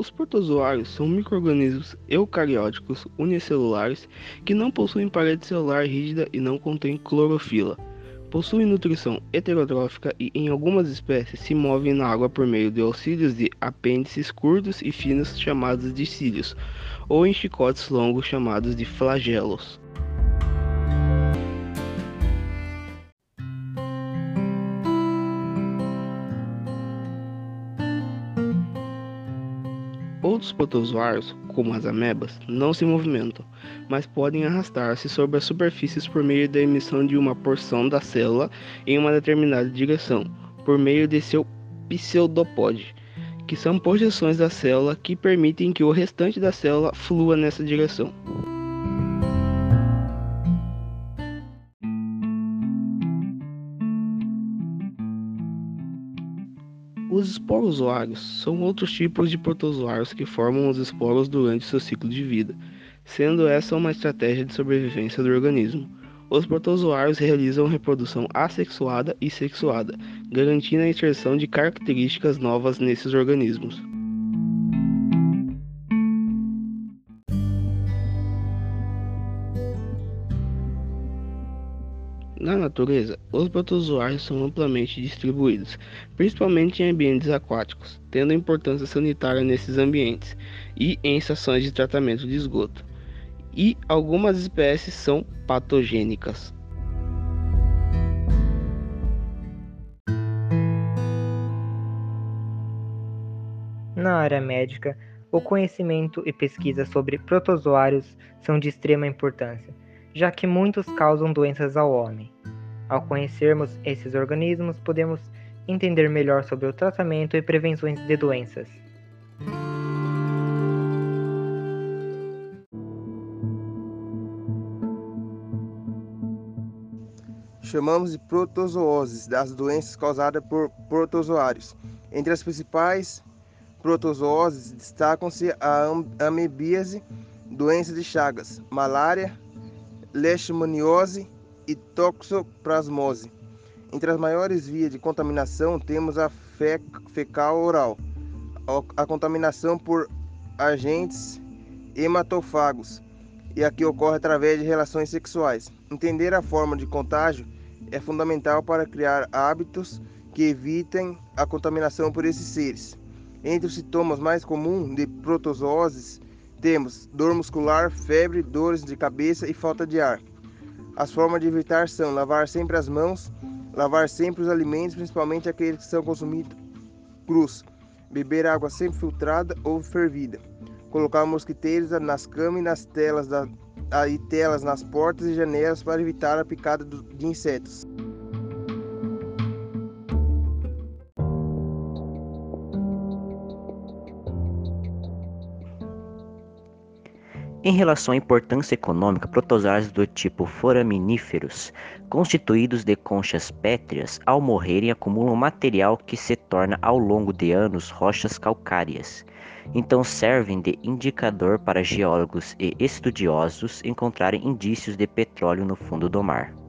Os protozoários são microrganismos eucarióticos unicelulares que não possuem parede celular rígida e não contêm clorofila. Possuem nutrição heterotrófica e, em algumas espécies, se movem na água por meio de auxílios de apêndices curtos e finos chamados de cílios, ou em chicotes longos chamados de flagelos. Outros protozoários, como as amebas, não se movimentam, mas podem arrastar-se sobre as superfícies por meio da emissão de uma porção da célula em uma determinada direção, por meio de seu pseudopode, que são projeções da célula que permitem que o restante da célula flua nessa direção. Os esporozoários são outros tipos de protozoários que formam os esporos durante seu ciclo de vida, sendo essa uma estratégia de sobrevivência do organismo. Os protozoários realizam reprodução assexuada e sexuada, garantindo a inserção de características novas nesses organismos. Na natureza, os protozoários são amplamente distribuídos, principalmente em ambientes aquáticos, tendo importância sanitária nesses ambientes e em estações de tratamento de esgoto. E algumas espécies são patogênicas. Na área médica, o conhecimento e pesquisa sobre protozoários são de extrema importância já que muitos causam doenças ao homem. Ao conhecermos esses organismos, podemos entender melhor sobre o tratamento e prevenções de doenças. Chamamos de protozooses das doenças causadas por protozoários. Entre as principais protozooses destacam-se a amebíase, doença de Chagas, malária, leishmaniose e toxoplasmose. Entre as maiores vias de contaminação temos a fecal oral, a contaminação por agentes hematofagos, e aqui ocorre através de relações sexuais. Entender a forma de contágio é fundamental para criar hábitos que evitem a contaminação por esses seres. Entre os sintomas mais comuns de protozooses temos dor muscular, febre, dores de cabeça e falta de ar. As formas de evitar são lavar sempre as mãos, lavar sempre os alimentos, principalmente aqueles que são consumidos crus, beber água sempre filtrada ou fervida, colocar mosquiteiros nas camas e nas telas da, e telas nas portas e janelas para evitar a picada de insetos. Em relação à importância econômica, protozoários do tipo foraminíferos, constituídos de conchas pétreas, ao morrerem acumulam material que se torna ao longo de anos rochas calcárias. Então servem de indicador para geólogos e estudiosos encontrarem indícios de petróleo no fundo do mar.